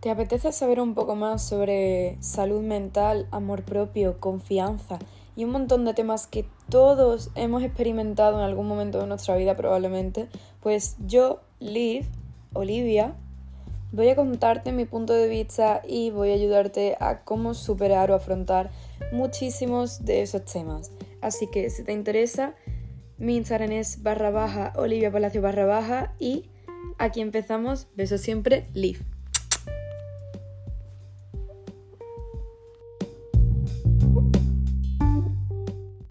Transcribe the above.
¿Te apetece saber un poco más sobre salud mental, amor propio, confianza y un montón de temas que todos hemos experimentado en algún momento de nuestra vida probablemente? Pues yo, Liv, Olivia, voy a contarte mi punto de vista y voy a ayudarte a cómo superar o afrontar muchísimos de esos temas. Así que si te interesa, mi Instagram es barra baja, Olivia Palacio barra baja y aquí empezamos. Beso siempre, Liv. Bye.